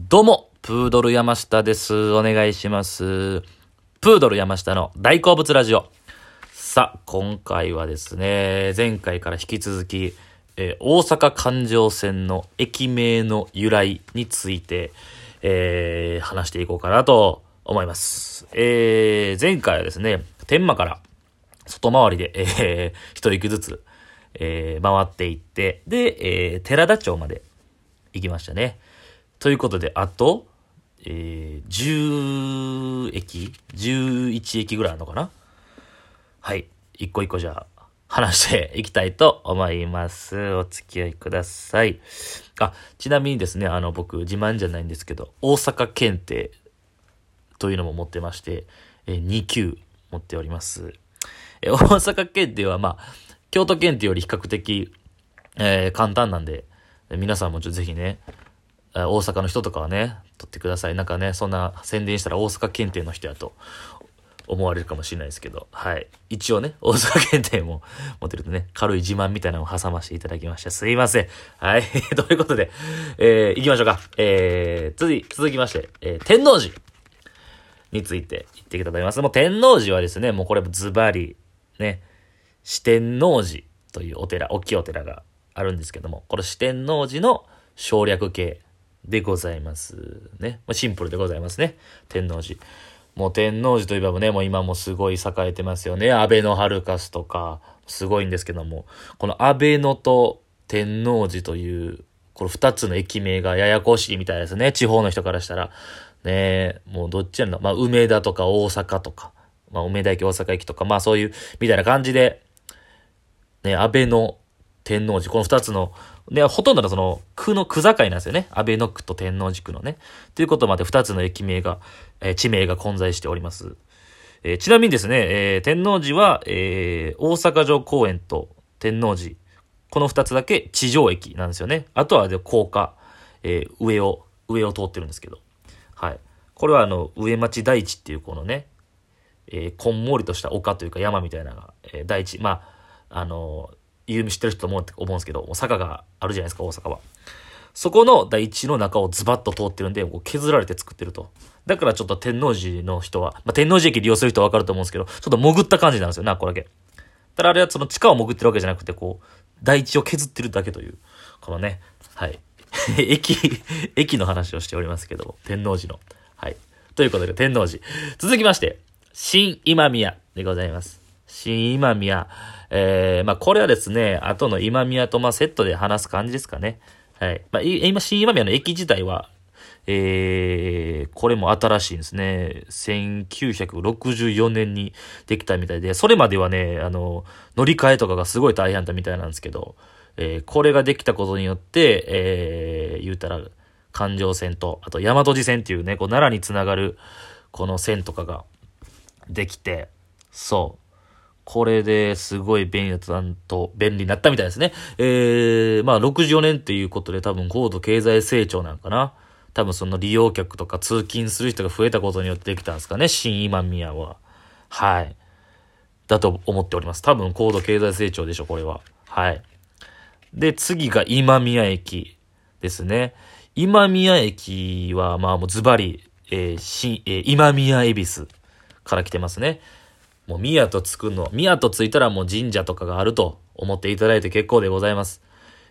どうも、プードル山下です。お願いします。プードル山下の大好物ラジオ。さあ、今回はですね、前回から引き続き、えー大阪環状線の駅名の由来について、えー話していこうかなと思います。えー前回はですね、天満から外回りで、えー一駅ずつ、えー回っていって、で、えー寺田町まで行きましたね。ということで、あと、えー、10駅 ?11 駅ぐらいあるのかな？はい。一個一個じゃあ、話していきたいと思います。お付き合いください。あ、ちなみにですね、あの、僕、自慢じゃないんですけど、大阪検定というのも持ってまして、えー2級持っております。えー大阪検定は、まあ、京都検定より比較的、えー簡単なんで、皆さんもちょっとぜひね、大阪の人とかはね、取ってください。なんかね、そんな宣伝したら大阪検定の人やと思われるかもしれないですけど、はい。一応ね、大阪検定も持ってるとね、軽い自慢みたいなのを挟ませていただきました。すいません。はい。ということで、えー、行きましょうか。えー、続い続きまして、えー、天王寺について言っていきたいと思います。もう天王寺はですね、もうこれズバリ、ね、四天王寺というお寺、大きいお寺があるんですけども、この四天王寺の省略形でございますね。まシンプルでございますね。天王寺。もう天王寺といえばね、もう今もすごい栄えてますよね。安倍のハルカスとか、すごいんですけども、この安倍のと天王寺という、この二つの駅名がややこしいみたいですね。地方の人からしたら。ね、もうどっちやんのまあ、梅田とか大阪とか、まあ、梅田駅、大阪駅とか、まあそういう、みたいな感じで、ね、安倍の天王寺、この二つの、ね、ほとんどのその、区の区境なんですよね。安倍の区と天王寺区のね。ということまで二つの駅名が、えー地名が混在しております。えーちなみにですね、えー天王寺は、え大阪城公園と天王寺、この二つだけ地上駅なんですよね。あとはで高架、え上を、上を通ってるんですけど。はい。これはあの、上町大地っていうこのね、えこんもりとした丘というか山みたいな、え大地、まあ、あの有名知ってる人と思う思うんですけど、坂があるじゃないですか、大阪は。そこの大地の中をズバッと通ってるんで、こう削られて作ってると。だからちょっと天王寺の人は、まあ、天王寺駅利用する人はわかると思うんですけど、ちょっと潜った感じなんですよな、これだけ。ただあれはその地下を潜ってるわけじゃなくて、こう、大地を削ってるだけという、このね、はい。駅、駅の話をしておりますけど、天王寺の。はい。ということで、天王寺。続きまして、新今宮でございます。新今宮。えー、まあ、これはですね、後の今宮とまセットで話す感じですかね。はい。まあ、今、新今宮の駅自体は、えー、これも新しいんですね。1964年にできたみたいで、それまではね、あの、乗り換えとかがすごい大変だったみたいなんですけど、えーこれができたことによって、えー、言うたら、環状線と、あと大和路線っていうね、こう奈良につながる、この線とかができて、そう。これですごい便利だったと、便利になったみたいですね。えー、まあ64年っていうことで多分高度経済成長なんかな。多分その利用客とか通勤する人が増えたことによってできたんですかね、新今宮は。はい。だと思っております。多分高度経済成長でしょ、これは。はい。で、次が今宮駅ですね。今宮駅は、まあもうズバリ、えーしえー今宮恵比寿から来てますね。もう宮とつくの、宮とついたらもう神社とかがあると思っていただいて結構でございます。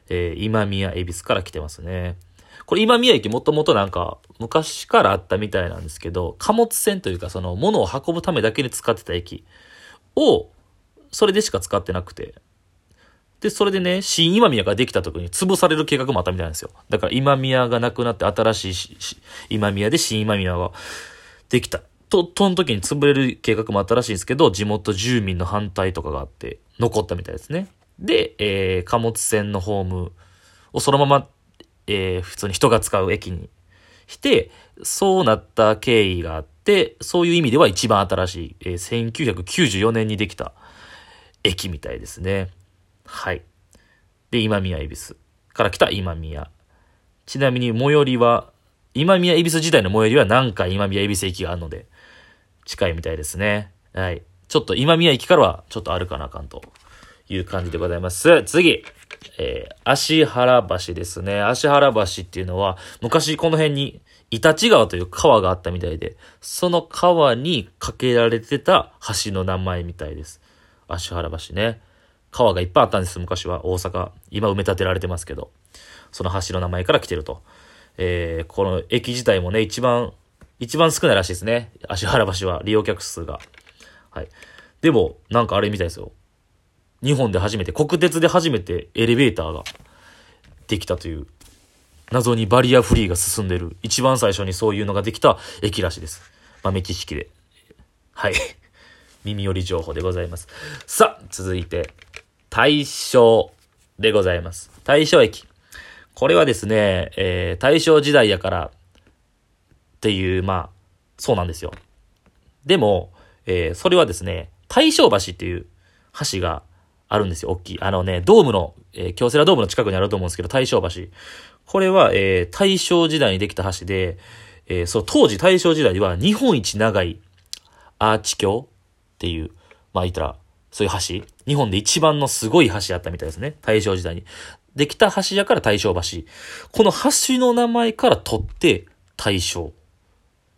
えー今宮恵比寿から来てますね。これ今宮駅もともとなんか昔からあったみたいなんですけど、貨物船というかその物を運ぶためだけに使ってた駅を、それでしか使ってなくて、で、それでね、新今宮ができた時に潰される計画もあったみたいなんですよ。だから今宮がなくなって新しいし今宮で新今宮ができた。と、その時に潰れる計画もあったらしいんですけど、地元住民の反対とかがあって、残ったみたいですね。で、えー、貨物船のホームをそのまま、えー、普通に人が使う駅にして、そうなった経緯があって、そういう意味では一番新しい、えー、1994年にできた駅みたいですね。はい。で、今宮恵比寿から来た今宮。ちなみに最寄りは、今宮恵比寿自体の最寄りは南海今宮恵比寿駅があるので、近いみたいですね。はい。ちょっと今宮駅からはちょっと歩かなあかんという感じでございます。次。えー、足原橋ですね。足原橋っていうのは、昔この辺に、イタチ川という川があったみたいで、その川に架けられてた橋の名前みたいです。足原橋ね。川がいっぱいあったんです、昔は。大阪。今埋め立てられてますけど。その橋の名前から来てると。えー、この駅自体もね、一番、一番少ないらしいですね。足原橋は利用客数が。はい。でも、なんかあれみたいですよ。日本で初めて、国鉄で初めてエレベーターができたという、謎にバリアフリーが進んでる、一番最初にそういうのができた駅らしいです。豆知識で。はい。耳寄り情報でございます。さあ、続いて、大正でございます。大正駅。これはですね、えー、大正時代やからっていう、まあ、そうなんですよ。でも、えー、それはですね、大正橋っていう橋があるんですよ、大きい。あのね、ドームの、えー、京セラドームの近くにあると思うんですけど、大正橋。これは、えー、大正時代にできた橋で、えー、そう、当時大正時代では日本一長いアーチ橋っていう、まあ言ったら、そういう橋。日本で一番のすごい橋あったみたいですね。大正時代に。できた橋やから大正橋。この橋の名前から取って大正。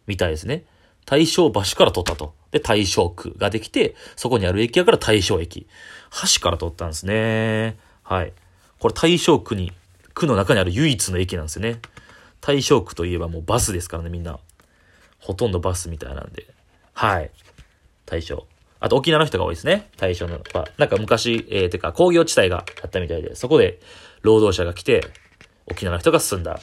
みたいですね。大正橋から取ったと。で、大正区ができて、そこにある駅やから大正駅。橋から取ったんですね。はい。これ大正区に、区の中にある唯一の駅なんですよね。大正区といえばもうバスですからね、みんな。ほとんどバスみたいなんで。はい。大正。あと沖縄の人が多いですね。大正の。なんか昔、えー、てか工業地帯があったみたいで、そこで労働者が来て、沖縄の人が住んだ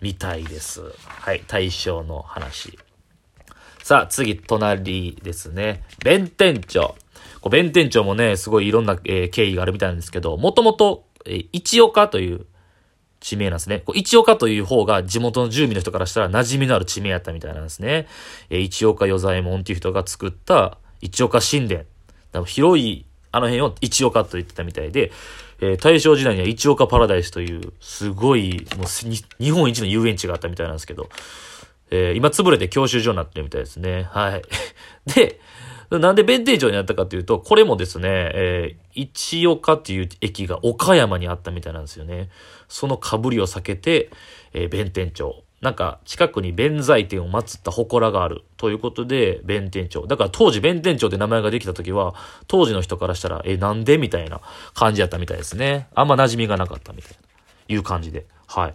みたいです。はい。大正の話。さあ、次、隣ですね。弁天町。弁天町もね、すごいいろんな、えー、経緯があるみたいなんですけど、もともと、えー、一岡という地名なんですね。こう一岡という方が地元の住民の人からしたら馴染みのある地名やったみたいなんですね。えー、一岡与左衛門っていう人が作った一岡神殿。広いあの辺を一岡と言ってたみたいで、えー、大正時代には一岡パラダイスという、すごい、もう日本一の遊園地があったみたいなんですけど、えー、今潰れて教習所になってるみたいですね。はい。で、なんで弁天町になったかというと、これもですね、えー、一岡っていう駅が岡山にあったみたいなんですよね。その被りを避けて、えー、弁天町。なんか、近くに弁財天を祀った祠がある。ということで、弁天町。だから当時弁天町って名前ができた時は、当時の人からしたら、え、なんでみたいな感じやったみたいですね。あんま馴染みがなかったみたいな、いう感じで。はい。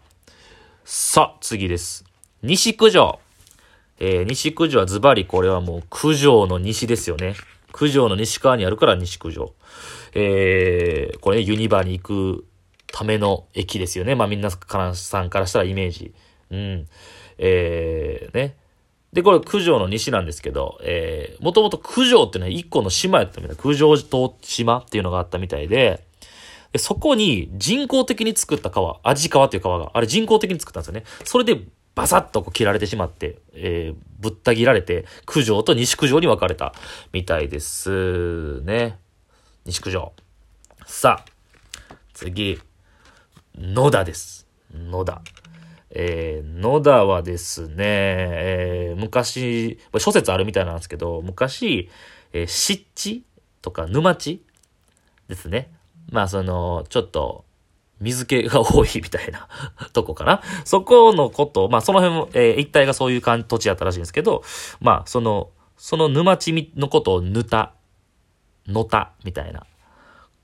さあ、次です。西九条。えー、西九条はズバリこれはもう九条の西ですよね。九条の西側にあるから西九条。えー、これね、ユニバーに行くための駅ですよね。まあみんなからさんからしたらイメージ。うん。えー、ね。で、これ九条の西なんですけど、えー、もともと九条っていうのは一個の島やったみたいな、九条島っていうのがあったみたいで、でそこに人工的に作った川、味川っていう川が、あれ人工的に作ったんですよね。それでバサッとこう切られてしまって、えー、ぶった切られて、九条と西九条に分かれたみたいですね。西九条。さあ、次、野田です。野田。えー、野田はですね、えー、昔、諸説あるみたいなんですけど、昔、えー、湿地とか沼地ですね。まあ、その、ちょっと、水気が多いみたいな とこかな。そこのこと、まあその辺も、えー、一帯がそういう土地やったらしいんですけど、まあその、その沼地のことをぬた、のたみたいな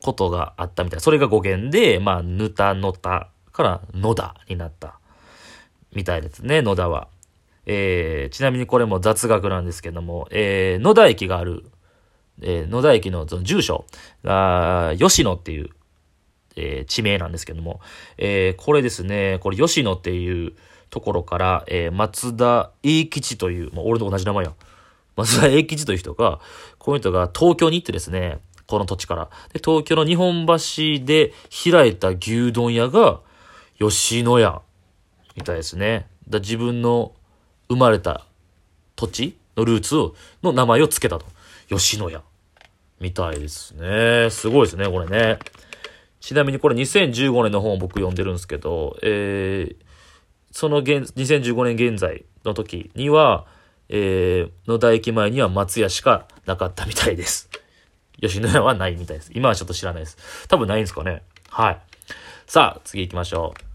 ことがあったみたい。それが語源で、まあぬたのたから野田になったみたいですね、野田は。えー、ちなみにこれも雑学なんですけども、えー、野田駅がある、えー、野田駅のその住所が、吉野っていうえー、地名なんですけども、えー、これですね、これ吉野っていうところから、えー、松田英吉という、まあ、俺と同じ名前や。松田英吉という人が、この人が東京に行ってですね、この土地から。で、東京の日本橋で開いた牛丼屋が、吉野家、みたいですね。だ自分の生まれた土地のルーツの名前を付けたと。吉野家。みたいですね。すごいですね、これね。ちなみにこれ2015年の本を僕読んでるんですけど、えー、その現、2015年現在の時には、えー、野田駅前には松屋しかなかったみたいです。吉野家はないみたいです。今はちょっと知らないです。多分ないんですかね。はい。さあ、次行きましょう。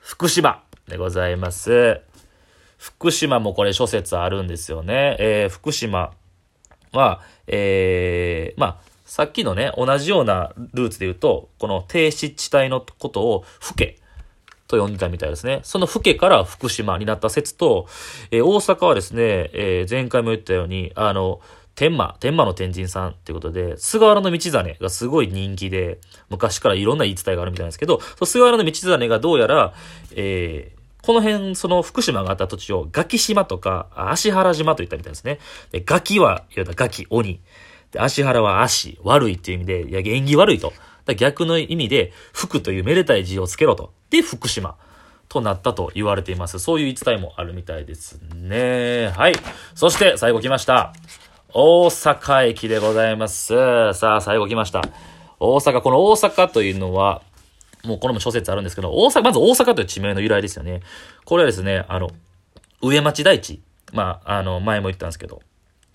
福島でございます。福島もこれ諸説あるんですよね。えー、福島は、えー、まあ、さっきのね、同じようなルーツで言うと、この低湿地帯のことを、ふけと呼んでたみたいですね。そのふけから福島になった説と、えー、大阪はですね、えー、前回も言ったように、あの、天満、天満の天神さんっていうことで、菅原道真がすごい人気で、昔からいろんな言い伝えがあるみたいなんですけど、菅原道真がどうやら、えー、この辺、その福島があった土地をガキ島とか足原島と言ったみたいですね。で、ガキは、いわゆるガキ、鬼。で、足原は足、悪いっていう意味で、いや、縁起悪いと。逆の意味で、福というめでたい字をつけろと。で、福島。となったと言われています。そういう言い伝えもあるみたいですね。はい。そして、最後来ました。大阪駅でございます。さあ、最後来ました。大阪、この大阪というのは、もうこれも諸説あるんですけど、大阪、まず大阪という地名の由来ですよね。これはですね、あの、上町台地。まあ、あの、前も言ったんですけど、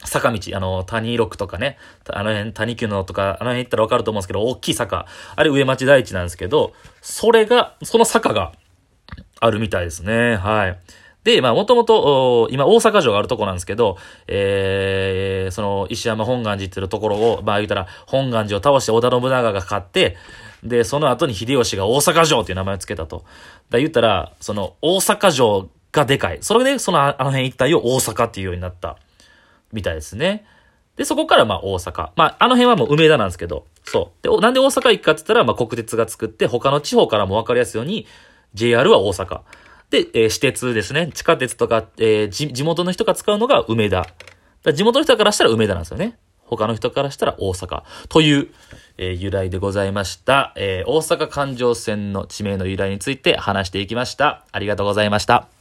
坂道、あの、谷六とかね、あの辺、谷急のとか、あの辺行ったらわかると思うんですけど、大きい坂。あれ上町台地なんですけど、それが、その坂があるみたいですね。はい。で、まあ、もともと、今、大阪城があるとこなんですけど、えー、その、石山本願寺っていうところを、まあ、言うたら、本願寺を倒して織田信長が勝って、で、その後に秀吉が大阪城っていう名前を付けたと。だ言ったら、その、大阪城がでかい。それで、その、あの辺一帯を大阪っていうようになった、みたいですね。で、そこからまあ大阪。まあ、あの辺はもう梅田なんですけど、そう。で、なんで大阪行くかって言ったら、まあ国鉄が作って、他の地方からも分かりやすいように、JR は大阪。で、えー、私鉄ですね。地下鉄とか、えー、地元の人が使うのが梅田。だ地元の人からしたら梅田なんですよね。他の人からしたら大阪。という、えー、由来でございました。えー、大阪環状線の地名の由来について話していきました。ありがとうございました。